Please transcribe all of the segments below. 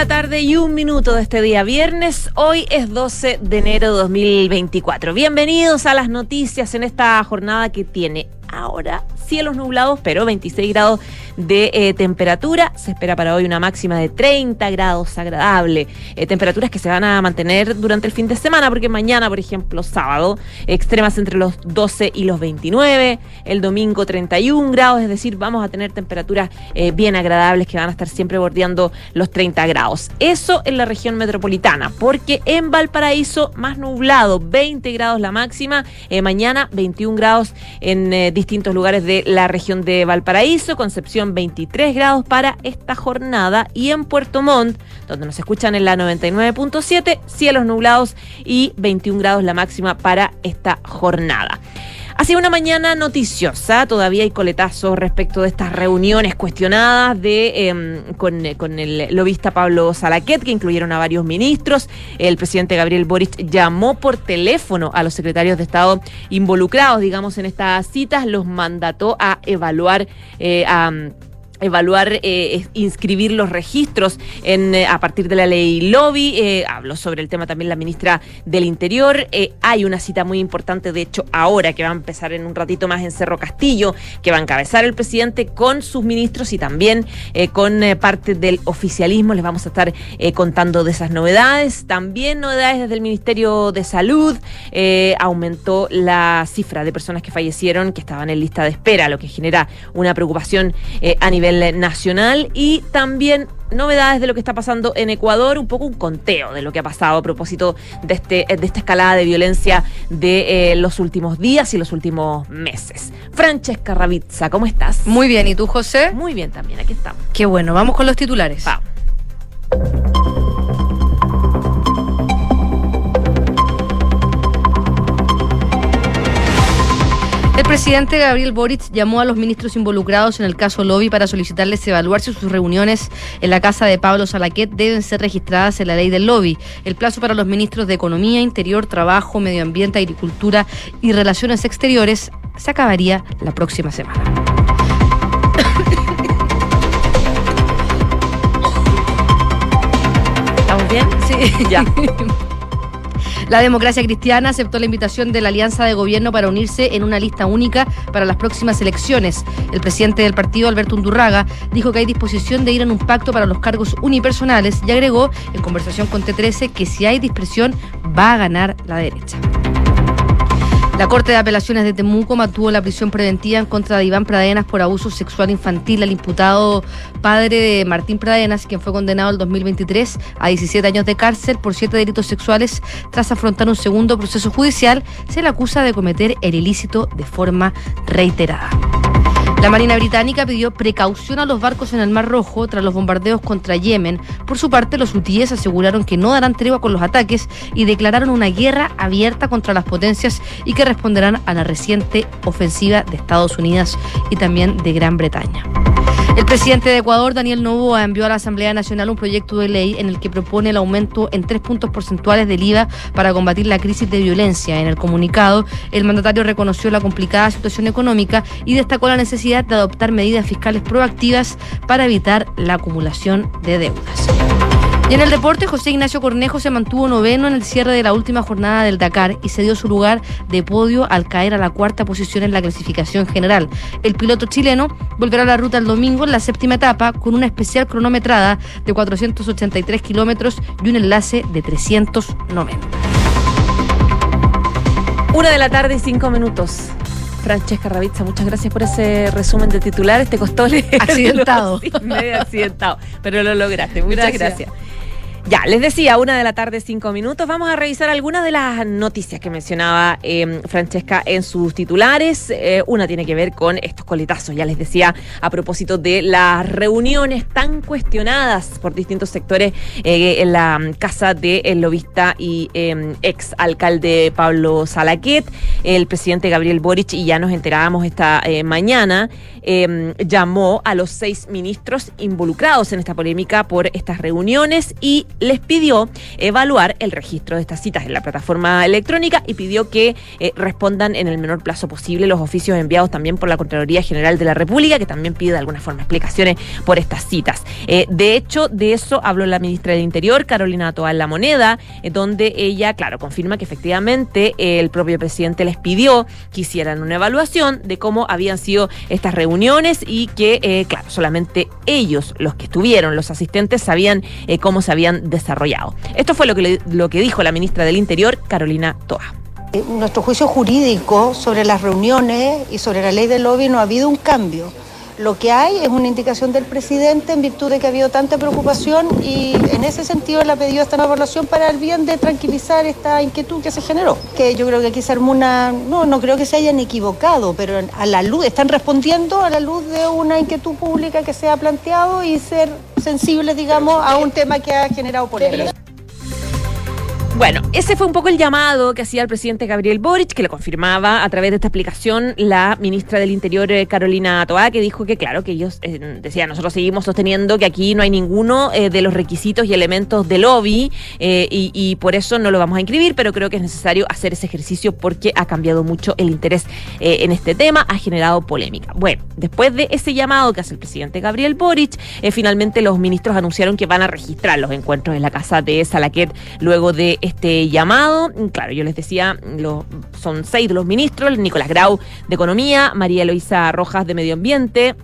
la tarde y un minuto de este día viernes. Hoy es 12 de enero de 2024. Bienvenidos a las noticias en esta jornada que tiene ahora cielos nublados, pero 26 grados de eh, temperatura. Se espera para hoy una máxima de 30 grados agradable. Eh, temperaturas que se van a mantener durante el fin de semana, porque mañana, por ejemplo, sábado, extremas entre los 12 y los 29. El domingo 31 grados, es decir, vamos a tener temperaturas eh, bien agradables que van a estar siempre bordeando los 30 grados. Eso en la región metropolitana, porque en Valparaíso más nublado, 20 grados la máxima. mañana 21 grados en distintos lugares de la región de Valparaíso, Concepción 23 grados para esta jornada y en Puerto Montt, donde nos escuchan en la 99.7, cielos nublados y 21 grados la máxima para esta jornada. Ha sido una mañana noticiosa, todavía hay coletazos respecto de estas reuniones cuestionadas de em, con, con, el lobista Pablo Salaquet, que incluyeron a varios ministros. El presidente Gabriel Boric llamó por teléfono a los secretarios de Estado involucrados, digamos, en estas citas, los mandató a evaluar eh, a evaluar, eh, inscribir los registros eh, a partir de la ley lobby. Eh, habló sobre el tema también la ministra del Interior. Hay una cita muy importante, de hecho, ahora que va a empezar en un ratito más en Cerro Castillo, que va a encabezar el presidente con sus ministros y también con parte del oficialismo. Les vamos a estar contando de esas novedades. También novedades desde el Ministerio de Salud. aumentó la cifra de personas que fallecieron, que estaban en lista de espera, lo que genera una preocupación a nivel nacional y también novedades de lo que está pasando en Ecuador, un poco un conteo de lo que ha pasado a propósito de, este, de esta escalada de violencia de eh, los últimos días y los últimos meses. Francesca Ravizza, ¿cómo estás? Muy bien, ¿y tú, José? Muy bien también, aquí estamos. Qué bueno, vamos con los titulares. Vamos. Presidente Gabriel Boric llamó a los ministros involucrados en el caso Lobby para solicitarles evaluar si sus reuniones en la casa de Pablo Salaquet deben ser registradas en la ley del lobby. El plazo para los ministros de Economía, Interior, Trabajo, Medio Ambiente, Agricultura y Relaciones Exteriores se acabaría la próxima semana. ¿Estamos bien? Sí, Ya. La democracia cristiana aceptó la invitación de la Alianza de Gobierno para unirse en una lista única para las próximas elecciones. El presidente del partido, Alberto Undurraga, dijo que hay disposición de ir en un pacto para los cargos unipersonales y agregó en conversación con T13 que si hay dispresión va a ganar la derecha. La Corte de Apelaciones de Temuco mantuvo la prisión preventiva en contra de Iván Pradenas por abuso sexual infantil al imputado padre de Martín Pradenas, quien fue condenado el 2023 a 17 años de cárcel por siete delitos sexuales tras afrontar un segundo proceso judicial. Se le acusa de cometer el ilícito de forma reiterada. La Marina Británica pidió precaución a los barcos en el Mar Rojo tras los bombardeos contra Yemen. Por su parte, los hutíes aseguraron que no darán tregua con los ataques y declararon una guerra abierta contra las potencias y que responderán a la reciente ofensiva de Estados Unidos y también de Gran Bretaña. El presidente de Ecuador, Daniel Novoa, envió a la Asamblea Nacional un proyecto de ley en el que propone el aumento en tres puntos porcentuales del IVA para combatir la crisis de violencia. En el comunicado, el mandatario reconoció la complicada situación económica y destacó la necesidad de adoptar medidas fiscales proactivas para evitar la acumulación de deudas. Y en el deporte, José Ignacio Cornejo se mantuvo noveno en el cierre de la última jornada del Dakar y se dio su lugar de podio al caer a la cuarta posición en la clasificación general. El piloto chileno volverá a la ruta el domingo en la séptima etapa con una especial cronometrada de 483 kilómetros y un enlace de 390. Una de la tarde y cinco minutos. Francesca Ravizza, muchas gracias por ese resumen de titulares. Te costó leerlo. Accidentado. Sí, medio accidentado, pero lo lograste. Muchas Gracias. gracias. Ya, les decía, una de la tarde, cinco minutos. Vamos a revisar algunas de las noticias que mencionaba eh, Francesca en sus titulares. Eh, una tiene que ver con estos coletazos, ya les decía, a propósito de las reuniones tan cuestionadas por distintos sectores eh, en la casa del lobista y eh, ex alcalde Pablo Salaquet, el presidente Gabriel Boric, y ya nos enterábamos esta mañana, eh, llamó a los seis ministros involucrados en esta polémica por estas reuniones y les pidió evaluar el registro de estas citas en la plataforma electrónica y pidió que eh, respondan en el menor plazo posible los oficios enviados también por la Contraloría General de la República, que también pide de alguna forma explicaciones por estas citas. Eh, de hecho, de eso habló la ministra del Interior, Carolina Toal La Moneda, eh, donde ella, claro, confirma que efectivamente el propio presidente les pidió que hicieran una evaluación de cómo habían sido estas reuniones y que, claro, solamente ellos, los que estuvieron, los asistentes, sabían cómo se habían desarrollado. Esto fue lo que, lo que dijo la ministra del Interior, Carolina Toa. Eh, nuestro juicio jurídico sobre las reuniones y sobre la ley del lobby no ha habido un cambio. Lo que hay es una indicación del presidente en virtud de que ha habido tanta preocupación y en ese sentido le ha pedido esta nueva evaluación para el bien de tranquilizar esta inquietud que se generó. Que yo creo que aquí se armó una, no, no creo que se hayan equivocado, pero a la luz, están respondiendo a la luz de una inquietud pública que se ha planteado y ser sensibles, digamos, a un tema que ha generado polémica. Bueno, ese fue un poco el llamado que hacía el presidente Gabriel Boric, que lo confirmaba a través de esta explicación la ministra del Interior, eh, Carolina Toá, que dijo que, claro, que ellos eh, decían, nosotros seguimos sosteniendo que aquí no hay ninguno eh, de los requisitos y elementos de lobby y, por eso no lo vamos a inscribir, pero creo que es necesario hacer ese ejercicio porque ha cambiado mucho el interés en este tema, ha generado polémica. Bueno, después de ese llamado que hace el presidente Gabriel Boric, finalmente los ministros anunciaron que van a registrar los encuentros en la casa de Salaquet luego de este llamado. Claro, yo les decía, son seis de los ministros, Nicolás Grau de Economía, María Eloisa Rojas de Medio Ambiente,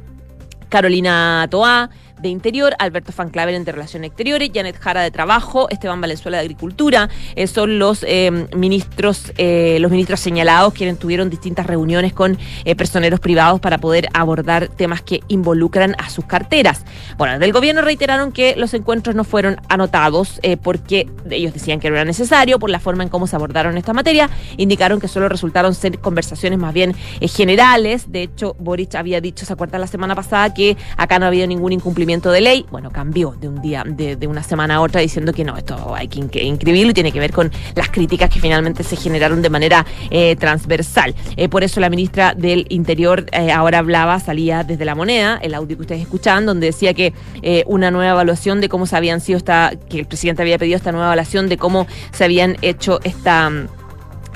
Carolina Toá de Interior, Alberto Fanclaver de Relaciones Exteriores, Janet Jara de Trabajo, Esteban Valenzuela de Agricultura. Eh, son los eh, ministros, eh, los ministros señalados quienes tuvieron distintas reuniones con personeros privados para poder abordar temas que involucran a sus carteras. Bueno, del gobierno reiteraron que los encuentros no fueron anotados porque ellos decían que no era necesario por la forma en cómo se abordaron esta materia. Indicaron que solo resultaron ser conversaciones más bien generales. De hecho, Boric había dicho, se acuerdan la semana pasada, que acá no había ningún incumplimiento de ley, bueno, cambió de un día, de, una semana a otra, diciendo que no, esto hay que inscribirlo y tiene que ver con las críticas que finalmente se generaron de manera eh, transversal. Eh, por eso la ministra del Interior eh, ahora hablaba, salía desde la moneda, el audio que ustedes escuchan, donde decía que una nueva evaluación de cómo se habían sido esta, que el presidente había pedido esta nueva evaluación de cómo se habían hecho esta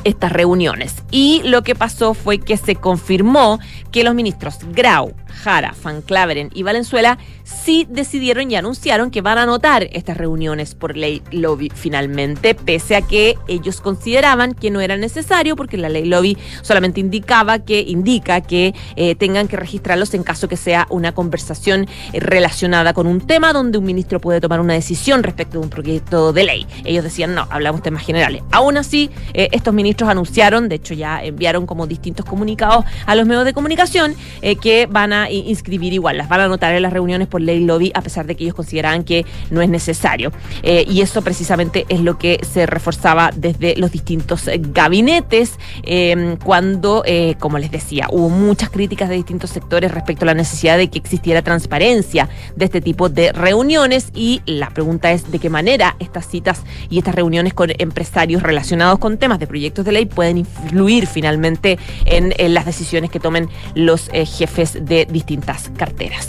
estas reuniones. Y lo que pasó fue que se confirmó que los ministros Grau, Jara, Van Claveren y Valenzuela sí decidieron y anunciaron que van a anotar estas reuniones por ley lobby finalmente, pese a que ellos consideraban que no era necesario porque la ley lobby solamente indicaba que indica que eh, tengan que registrarlos en caso que sea una conversación eh, relacionada con un tema donde un ministro puede tomar una decisión respecto de un proyecto de ley. Ellos decían, no, hablamos temas generales. Aún así, eh, estos ministros anunciaron, de hecho ya enviaron como distintos comunicados a los medios de comunicación, que van a inscribir igual, las van a anotar en las reuniones por ley lobby, a pesar de que ellos consideraban que no es necesario. Eh, y eso precisamente es lo que se reforzaba desde los distintos gabinetes, eh, cuando, eh, como les decía, hubo muchas críticas de distintos sectores respecto a la necesidad de que existiera transparencia de este tipo de reuniones. Y la pregunta es de qué manera estas citas y estas reuniones con empresarios relacionados con temas de proyectos de ley pueden influir finalmente en, en las decisiones que tomen los jefes de distintas carteras.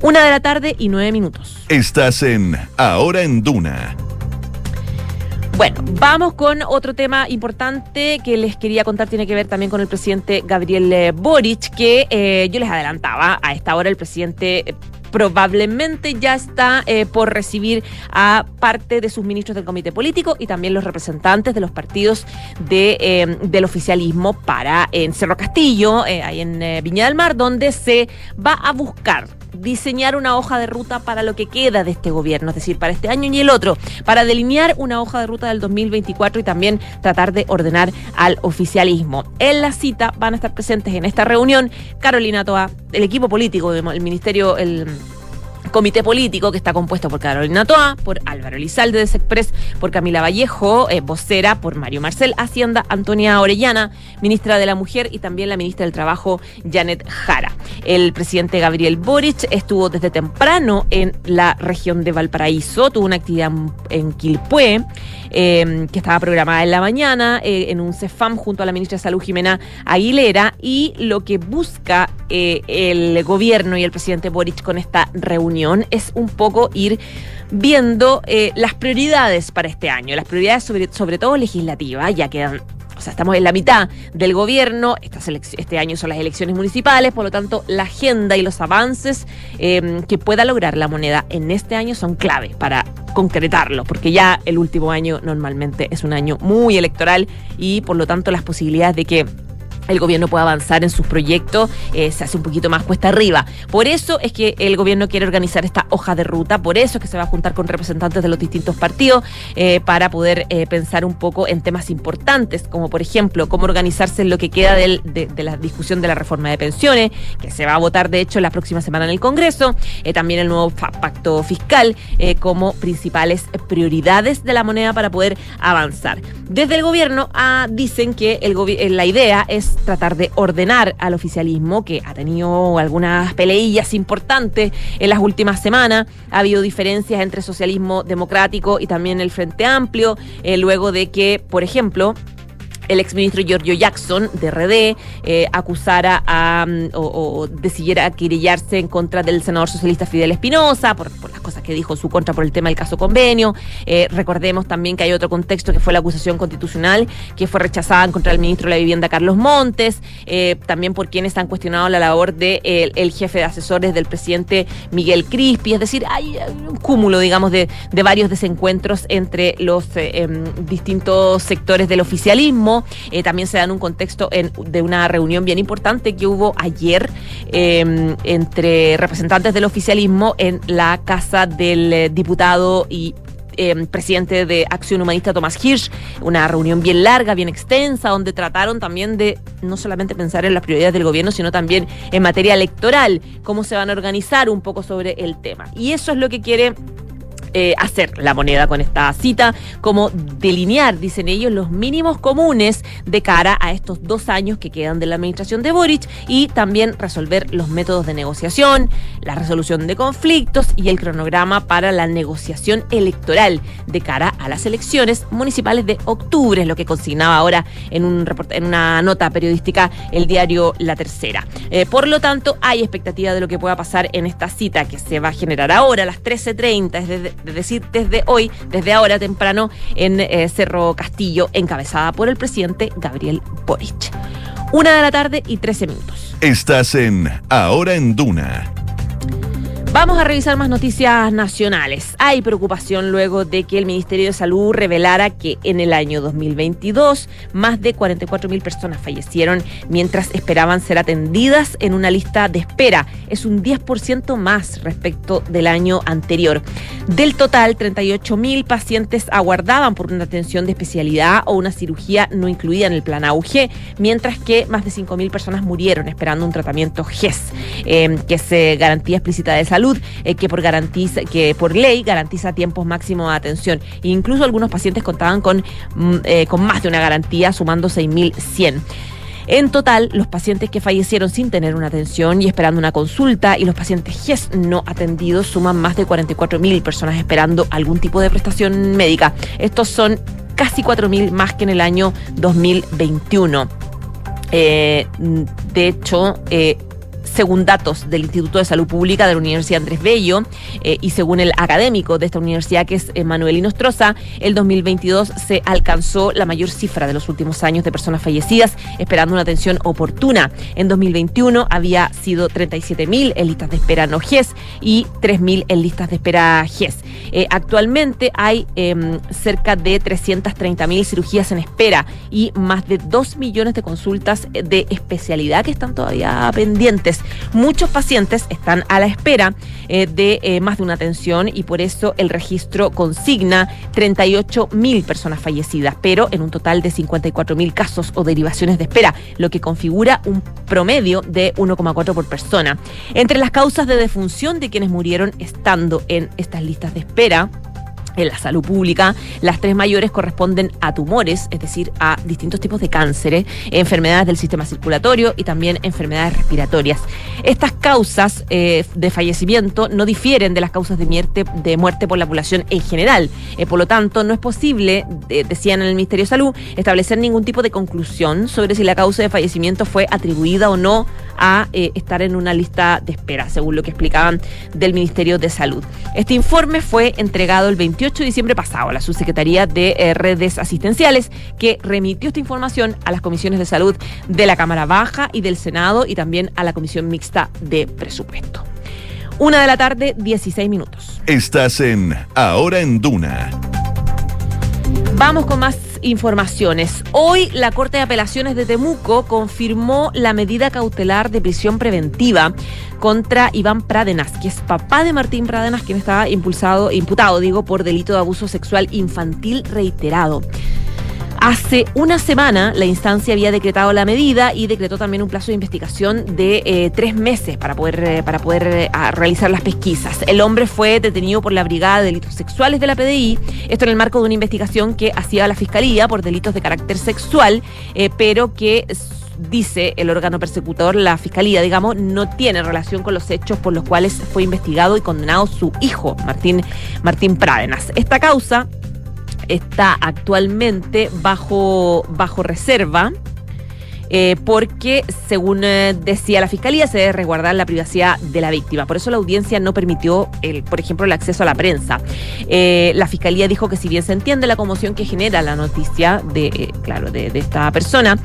Una de la tarde y nueve minutos. Estás en Ahora en Duna. Bueno, vamos con otro tema importante que les quería contar, tiene que ver también con el presidente Gabriel eh, Boric, que eh, yo les adelantaba, a esta hora el presidente eh, probablemente ya está por recibir a parte de sus ministros del comité político y también los representantes de los partidos de, del oficialismo para en Cerro Castillo, ahí en Viña del Mar, donde se va a buscar diseñar una hoja de ruta para lo que queda de este gobierno, es decir, para este año y el otro, para delinear una hoja de ruta del 2024 y también tratar de ordenar al oficialismo. En la cita van a estar presentes en esta reunión Carolina Toa, el equipo político, el ministerio, el comité político que está compuesto por Carolina Toa, por Álvaro Lizalde de Sexpress, por Camila Vallejo, eh, vocera, por Mario Marcel, Hacienda, Antonia Orellana, ministra de la Mujer y también la ministra del Trabajo, Janet Jara. El presidente Gabriel Boric estuvo desde temprano en la región de Valparaíso, tuvo una actividad en Quilpué. Em, que estaba programada en la mañana eh, en un CEFAM junto a la ministra de Salud Jimena Aguilera y lo que busca eh, el gobierno y el presidente Boric con esta reunión es un poco ir viendo eh, las prioridades para este año, las prioridades sobre, sobre todo legislativas, ya quedan o sea, estamos en la mitad del gobierno, este año son las elecciones municipales, por lo tanto, la agenda y los avances eh, que pueda lograr la moneda en este año son clave para concretarlo, porque ya el último año normalmente es un año muy electoral y por lo tanto las posibilidades de que el gobierno pueda avanzar en sus proyectos, eh, se hace un poquito más cuesta arriba. Por eso es que el gobierno quiere organizar esta hoja de ruta, por eso es que se va a juntar con representantes de los distintos partidos eh, para poder eh, pensar un poco en temas importantes, como por ejemplo cómo organizarse lo que queda de, la discusión de la reforma de pensiones, que se va a votar de hecho la próxima semana en el Congreso, también el nuevo pacto fiscal como principales prioridades de la moneda para poder avanzar. Desde el gobierno ah, dicen que el la idea es tratar de ordenar al oficialismo, que ha tenido algunas peleillas importantes en las últimas semanas. Ha habido diferencias entre socialismo democrático y también el Frente Amplio, eh, luego de que, por ejemplo, el exministro Giorgio Jackson, de RD, eh, acusara a, mm, o, decidiera querellarse en contra del senador socialista Fidel Espinosa por, las cosas que dijo en su contra por el tema del caso convenio. Eh, recordemos también que hay otro contexto que fue la acusación constitucional que fue rechazada en contra del ministro de la Vivienda Carlos Montes, eh, también por quienes han cuestionado la labor del de, el jefe de asesores del presidente Miguel Crispi. Es decir, hay un cúmulo, digamos, de, de varios desencuentros entre los em, distintos sectores del oficialismo eh, también se da en un contexto de una reunión bien importante que hubo ayer em, entre representantes del oficialismo en la casa del eh, diputado y em, presidente de Acción Humanista Tomás Hirsch, una reunión bien larga, bien extensa, donde trataron también de no solamente pensar en las prioridades del gobierno, sino también en materia electoral, cómo se van a organizar un poco sobre el tema. Y eso es lo que quiere eh, hacer la moneda con esta cita, como delinear, dicen ellos, los mínimos comunes de cara a estos dos años que quedan de la administración de Boric y también resolver los métodos de negociación, la resolución de conflictos y el cronograma para la negociación electoral de cara a las elecciones municipales de octubre, es lo que consignaba ahora en, un en una nota periodística el diario La Tercera. Eh, por lo tanto, hay expectativa de lo que pueda pasar en esta cita que se va a generar ahora a las 13.30, es desde es decir, desde hoy, desde ahora temprano, en eh, Cerro Castillo, encabezada por el presidente Gabriel Boric. Una de la tarde y 13 minutos. Estás en Ahora en Duna Vamos a revisar más noticias nacionales. Hay preocupación luego de que el Ministerio de Salud revelara que en el año 2022 más de 44 mil personas fallecieron mientras esperaban ser atendidas en una lista de espera. Es un 10% más respecto del año anterior. Del total, 38 mil pacientes aguardaban por una atención de especialidad o una cirugía no incluida en el plan AUG, mientras que más de 5 mil personas murieron esperando un tratamiento GES, eh, que es eh, garantía explícita de salud eh, que por ley garantiza tiempos máximos de atención. Incluso algunos pacientes contaban con, mm, eh, con más de una garantía, sumando 6.100. En total, los pacientes que fallecieron sin tener una atención y esperando una consulta y los pacientes GES no atendidos suman más de 44.000 personas esperando algún tipo de prestación médica. Estos son casi 4.000 más que en el año 2021. Eh, de hecho, según datos del Instituto de Salud Pública de la Universidad Andrés Bello eh, y según el académico de esta universidad que es Manuel Inostroza, el 2022 se alcanzó la mayor cifra de los últimos años de personas fallecidas esperando una atención oportuna. En 2021 había sido 37.000 en listas de espera no GES y 3.000 en listas de espera GES. Eh, actualmente hay em, cerca de 330.000 cirugías en espera y más de 2 millones de consultas de especialidad que están todavía pendientes. Muchos pacientes están a la espera eh, de eh, más de una atención y por eso el registro consigna 38 mil personas fallecidas, pero en un total de 54 mil casos o derivaciones de espera, lo que configura un promedio de 1,4 por persona. Entre las causas de defunción de quienes murieron estando en estas listas de espera, en la salud pública, las tres mayores corresponden a tumores, es decir, a distintos tipos de cánceres, enfermedades del sistema circulatorio y también enfermedades respiratorias. Estas causas eh, de fallecimiento no difieren de las causas de muerte, de muerte por la población en general. Eh, por lo tanto, no es posible, eh, decían en el Ministerio de Salud, establecer ningún tipo de conclusión sobre si la causa de fallecimiento fue atribuida o no a eh, estar en una lista de espera, según lo que explicaban del Ministerio de Salud. Este informe fue entregado el 28 de diciembre pasado a la Subsecretaría de eh, Redes Asistenciales, que remitió esta información a las comisiones de salud de la Cámara Baja y del Senado y también a la Comisión Mixta de Presupuesto. Una de la tarde, 16 minutos. Estás en Ahora en Duna. Vamos con más informaciones. Hoy la Corte de Apelaciones de Temuco confirmó la medida cautelar de prisión preventiva contra Iván Pradenas, que es papá de Martín Pradenas, quien estaba impulsado, imputado, digo, por delito de abuso sexual infantil reiterado. Hace una semana la instancia había decretado la medida y decretó también un plazo de investigación de eh, tres meses para poder, eh, para poder eh, realizar las pesquisas. El hombre fue detenido por la Brigada de Delitos Sexuales de la PDI, esto en el marco de una investigación que hacía la Fiscalía por delitos de carácter sexual, pero que dice el órgano persecutor, la fiscalía, digamos, no tiene relación con los hechos por los cuales fue investigado y condenado su hijo, Martín, Martín Prádenas. Esta causa está actualmente bajo, bajo reserva. Eh, porque, según eh, decía la fiscalía, se debe resguardar la privacidad de la víctima. Por eso la audiencia no permitió, por ejemplo, el acceso a la prensa. Eh, la fiscalía dijo que si bien se entiende la conmoción que genera la noticia de, claro, de, de, esta persona,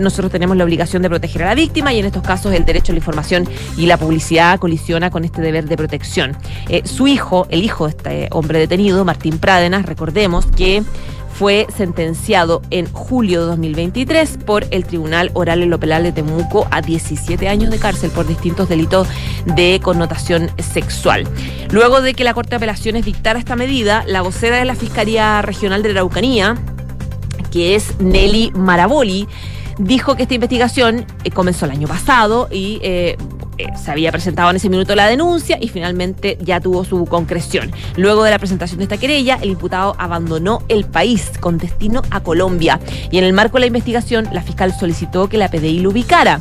nosotros tenemos la obligación de proteger a la víctima y en estos casos el derecho a la información y la publicidad colisiona con este deber de protección. su hijo, el hijo de este hombre detenido, Martín Prádenas, recordemos que fue sentenciado en julio de 2023 por el Tribunal Oral en lo Penal de Temuco a 17 años de cárcel por distintos delitos de connotación sexual. Luego de que la Corte de Apelaciones dictara esta medida, la vocera de la Fiscalía Regional de Araucanía, que es Nelly Maraboli, dijo que esta investigación eh, comenzó el año pasado y eh, eh, se había presentado en ese minuto la denuncia y finalmente ya tuvo su concreción. Luego de la presentación de esta querella, el imputado abandonó el país con destino a Colombia y en el marco de la investigación la fiscal solicitó que la PDI lo ubicara.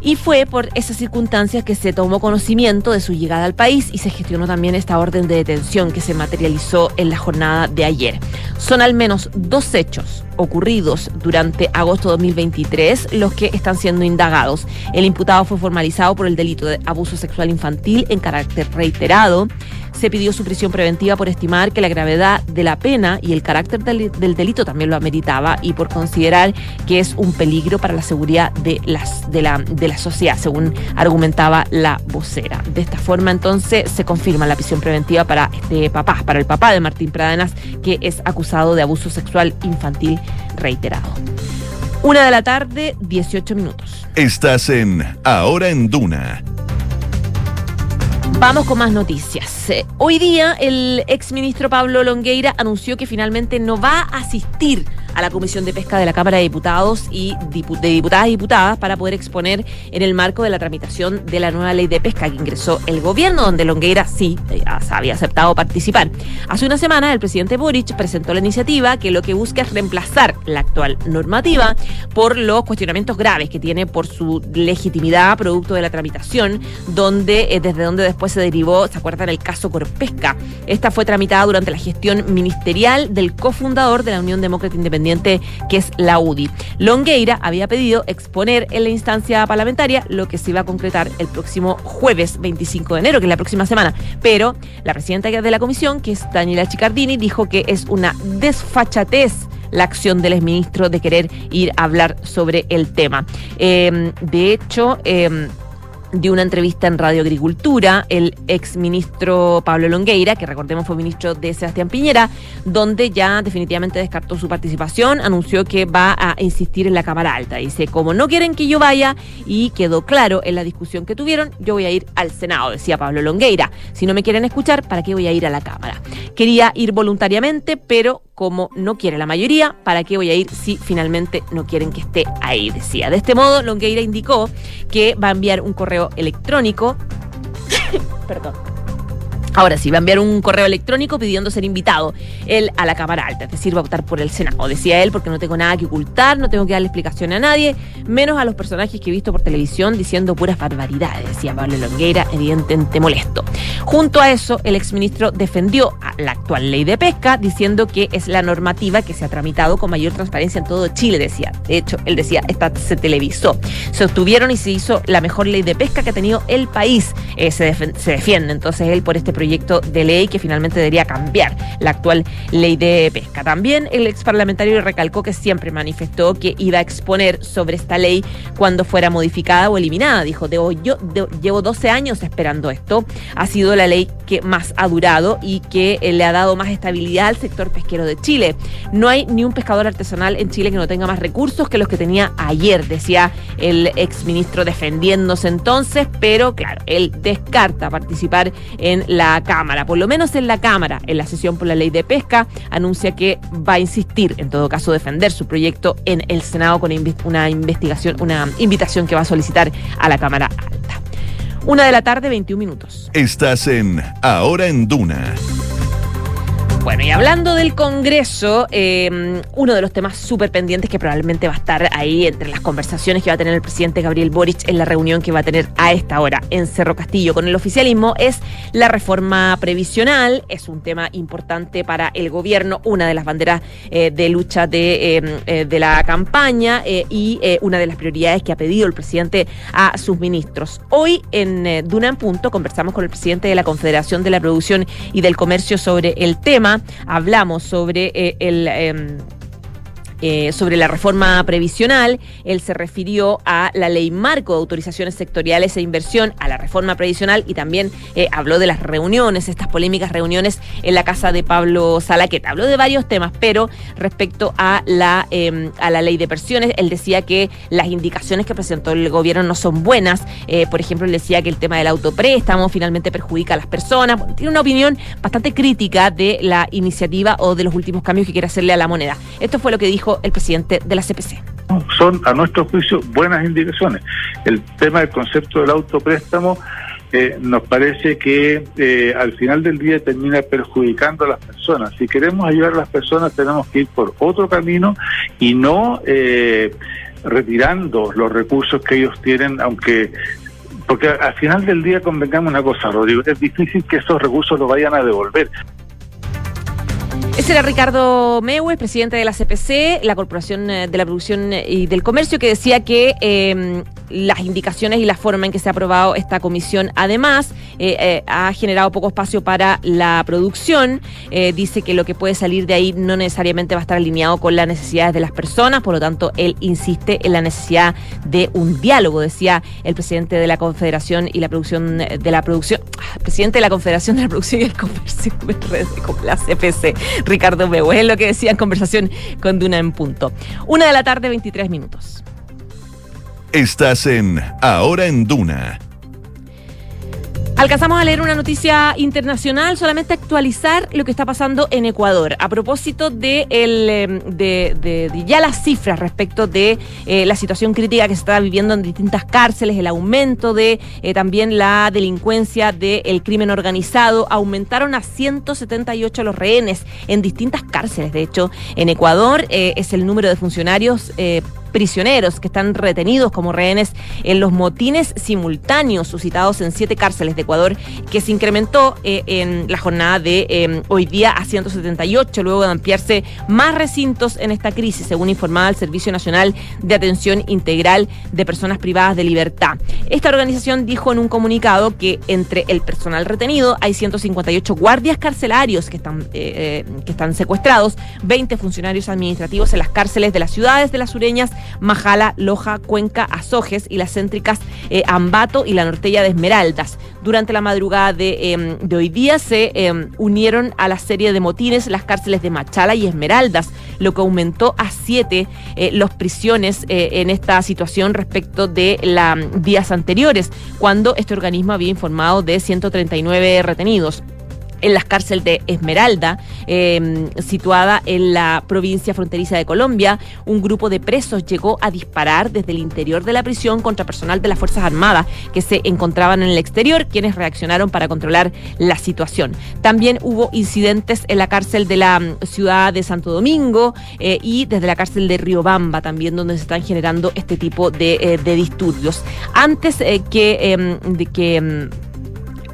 Y fue por esas circunstancias que se tomó conocimiento de su llegada al país y se gestionó también esta orden de detención que se materializó en la jornada de ayer. Son al menos dos hechos ocurridos durante agosto de 2023 los que están siendo indagados. El imputado fue formalizado por el delito de abuso sexual infantil en carácter reiterado se pidió su prisión preventiva por estimar que la gravedad de la pena y el carácter del, delito también lo ameritaba y por considerar que es un peligro para la seguridad de, las, la, de la sociedad, según argumentaba la vocera. De esta forma, entonces, se confirma la prisión preventiva para este papá, para el papá de Martín Pradenas, que es acusado de abuso sexual infantil reiterado. Una de la tarde, 18 minutos. Estás en Ahora en Duna Vamos con más noticias. Eh, hoy día el exministro Pablo Longueira anunció que finalmente no va a asistir a la Comisión de Pesca de la Cámara de Diputados y de Diputadas y Diputadas para poder exponer en el marco de la tramitación de la nueva ley de pesca que ingresó el gobierno, donde Longueira sí eh, había aceptado participar. Hace una semana el presidente Boric presentó la iniciativa que lo que busca es reemplazar la actual normativa por los cuestionamientos graves que tiene por su legitimidad producto de la tramitación, donde eh, desde donde después se derivó, ¿se acuerdan? El caso Corpesca. Esta fue tramitada durante la gestión ministerial del cofundador de la Unión Demócrata Independiente que es la UDI. Longueira había pedido exponer en la instancia parlamentaria lo que se iba a concretar el próximo jueves 25 de enero, que es la próxima semana. Pero la presidenta de la comisión, que es Daniela Chicardini, dijo que es una desfachatez la acción del exministro de querer ir a hablar sobre el tema. Eh, de hecho, eh, dio una entrevista en Radio Agricultura el ex ministro Pablo Longueira, que recordemos fue ministro de Sebastián Piñera, donde ya definitivamente descartó su participación, anunció que va a insistir en la Cámara Alta. Dice, como no quieren que yo vaya, y quedó claro en la discusión que tuvieron, yo voy a ir al Senado, decía Pablo Longueira. Si no me quieren escuchar, ¿para qué voy a ir a la Cámara? Quería ir voluntariamente, pero como no quiere la mayoría, ¿para qué voy a ir si finalmente no quieren que esté ahí? Decía. De este modo, Longueira indicó que va a enviar un correo electrónico, perdón, Ahora sí, va a enviar un correo electrónico pidiendo ser invitado él a la Cámara Alta, es decir, va a votar por el Senado. Decía él, porque no tengo nada que ocultar, no tengo que darle explicación a nadie, menos a los personajes que he visto por televisión diciendo puras barbaridades, decía Pablo Longueira, evidentemente molesto. Junto a eso, el exministro defendió a la actual ley de pesca, diciendo que es la normativa que se ha tramitado con mayor transparencia en todo Chile, decía. De hecho, él decía, esta se televisó. Se obtuvieron y se hizo la mejor ley de pesca que ha tenido el país. Eh, se, se defiende entonces él por este proyecto proyecto de ley que finalmente debería cambiar la actual ley de pesca. También el ex parlamentario recalcó que siempre manifestó que iba a exponer sobre esta ley cuando fuera modificada o eliminada. Dijo, yo llevo 12 años esperando esto. Ha sido la ley que más ha durado y que eh, le ha dado más estabilidad al sector pesquero de Chile. No hay ni un pescador artesanal en Chile que no tenga más recursos que los que tenía ayer, decía el exministro defendiéndose entonces, pero claro, él descarta participar en la Cámara, por lo menos en la Cámara, en la sesión por la ley de pesca, anuncia que va a insistir, en todo caso, defender su proyecto en el Senado con una investigación, una invitación que va a solicitar a la Cámara Alta. Una de la tarde, 21 minutos. Estás en Ahora en Duna. Bueno, y hablando del Congreso, eh, uno de los temas súper pendientes que probablemente va a estar ahí entre las conversaciones que va a tener el presidente Gabriel Boric en la reunión que va a tener a esta hora en Cerro Castillo con el oficialismo es la reforma previsional. Es un tema importante para el gobierno, una de las banderas eh, de lucha de, eh, de la campaña y una de las prioridades que ha pedido el presidente a sus ministros. Hoy en Duna en Punto conversamos con el presidente de la Confederación de la Producción y del Comercio sobre el tema hablamos sobre eh, el em, eh, sobre la reforma previsional. Él se refirió a la ley marco de autorizaciones sectoriales e inversión, a la reforma previsional y también eh, habló de las reuniones, estas polémicas reuniones en la casa de Pablo Salaqueta. Habló de varios temas, pero respecto a la, em, a la ley de pensiones, él decía que las indicaciones que presentó el gobierno no son buenas. Eh, por ejemplo, él decía que el tema del autopréstamo finalmente perjudica a las personas. Tiene una opinión bastante crítica de la iniciativa o de los últimos cambios que quiere hacerle a la moneda. Esto fue lo que dijo el presidente de la CPC. Son, a nuestro juicio, buenas indicaciones. El tema del concepto del autopréstamo eh, nos parece que eh, al final del día termina perjudicando a las personas. Si queremos ayudar a las personas tenemos que ir por otro camino y no eh, retirando los recursos que ellos tienen, aunque porque al final del día convengamos una cosa, Rodrigo, es difícil que esos recursos los vayan a devolver. Era Ricardo Mewe, presidente de la CPC, la Corporación eh, de la Producción eh, y del Comercio, que decía que em, las indicaciones y la forma en que se ha aprobado esta comisión, además, eh, ha generado poco espacio para la producción. dice que lo que puede salir de ahí no necesariamente va a estar alineado con las necesidades de las personas, por lo tanto, él insiste en la necesidad de un diálogo, decía el presidente de la Confederación y la Producción de la Producción, ah, presidente de la Confederación de la Producción y el Comercio, la CPC. Ricardo Beu. Es lo que decía en conversación con Duna en punto. Una de la tarde, 23 minutos. Estás en Ahora en Duna Alcanzamos a leer una noticia internacional, solamente actualizar lo que está pasando en Ecuador. A propósito de, el, em, de, ya las cifras respecto de eh, la situación crítica que se está viviendo en distintas cárceles, el aumento de eh, también la delincuencia del crimen organizado, aumentaron a 178 los rehenes en distintas cárceles. De hecho, en Ecuador eh, es el número de funcionarios prisioneros que están retenidos como rehenes en los motines simultáneos suscitados en siete cárceles de Ecuador, que se incrementó eh, en la jornada de em, hoy día a 178, luego de ampliarse más recintos en esta crisis, según informaba el Servicio Nacional de Atención Integral de Personas Privadas de Libertad. Esta organización dijo en un comunicado que entre el personal retenido hay 158 guardias carcelarios que están, eh, eh, que están secuestrados, 20 funcionarios administrativos en las cárceles de las ciudades de las sureñas Majala, Loja, Cuenca, Azojes y las céntricas eh, Ambato y la Nortella de Esmeraldas. Durante la madrugada de, em, hoy día se em, unieron a la serie de motines las cárceles de Machala y Esmeraldas, lo que aumentó a siete eh, los prisiones eh, en esta situación respecto de las días anteriores, cuando este organismo había informado de 139 retenidos. En la cárcel de Esmeralda, eh, situada en la provincia fronteriza de Colombia, un grupo de presos llegó a disparar desde el interior de la prisión contra personal de las Fuerzas Armadas que se encontraban en el exterior, quienes reaccionaron para controlar la situación. También hubo incidentes en la cárcel de la mm, ciudad de Santo Domingo eh, y desde la cárcel de Riobamba también, donde se están generando este tipo de, eh, de disturbios. Antes eh, que, em, de que em,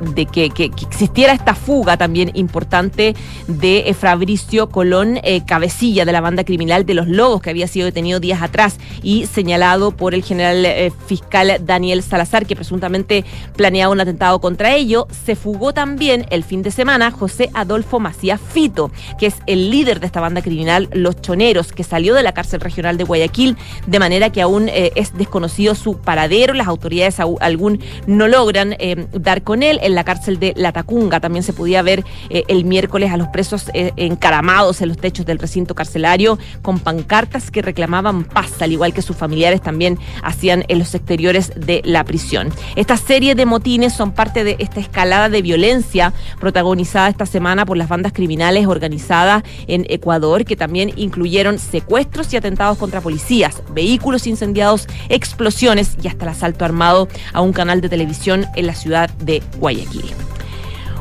de que, que, existiera esta fuga también importante de eh, Fabricio Colón, eh, cabecilla de la banda criminal de los Lobos, que había sido detenido días atrás y señalado por el general eh, fiscal Daniel Salazar, que presuntamente planeaba un atentado contra ello. Se fugó también el fin de semana José Adolfo Macías Fito, que es el líder de esta banda criminal Los Choneros, que salió de la cárcel regional de Guayaquil, de manera que aún es desconocido su paradero. Las autoridades aún no logran dar con él. En la cárcel de La Tacunga también se podía ver eh, el miércoles a los presos eh, encaramados en los techos del recinto carcelario con pancartas que reclamaban paz, al igual que sus familiares también hacían en los exteriores de la prisión. Esta serie de motines son parte de esta escalada de violencia protagonizada esta semana por las bandas criminales organizadas en Ecuador, que también incluyeron secuestros y atentados contra policías, vehículos incendiados, explosiones y hasta el asalto armado a un canal de televisión en la ciudad de Guayaquil.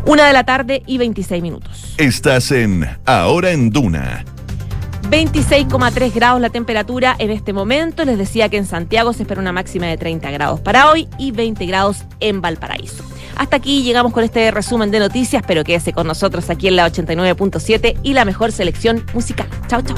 Una de la tarde y 26 minutos. Estás en Ahora en Duna. 26,3 grados la temperatura en este momento. Les decía que en Santiago se espera una máxima de 30 grados para hoy y 20 grados en Valparaíso. Hasta aquí llegamos con este resumen de noticias, pero quédese con nosotros aquí en la 89.7 y la mejor selección musical. Chao, chao.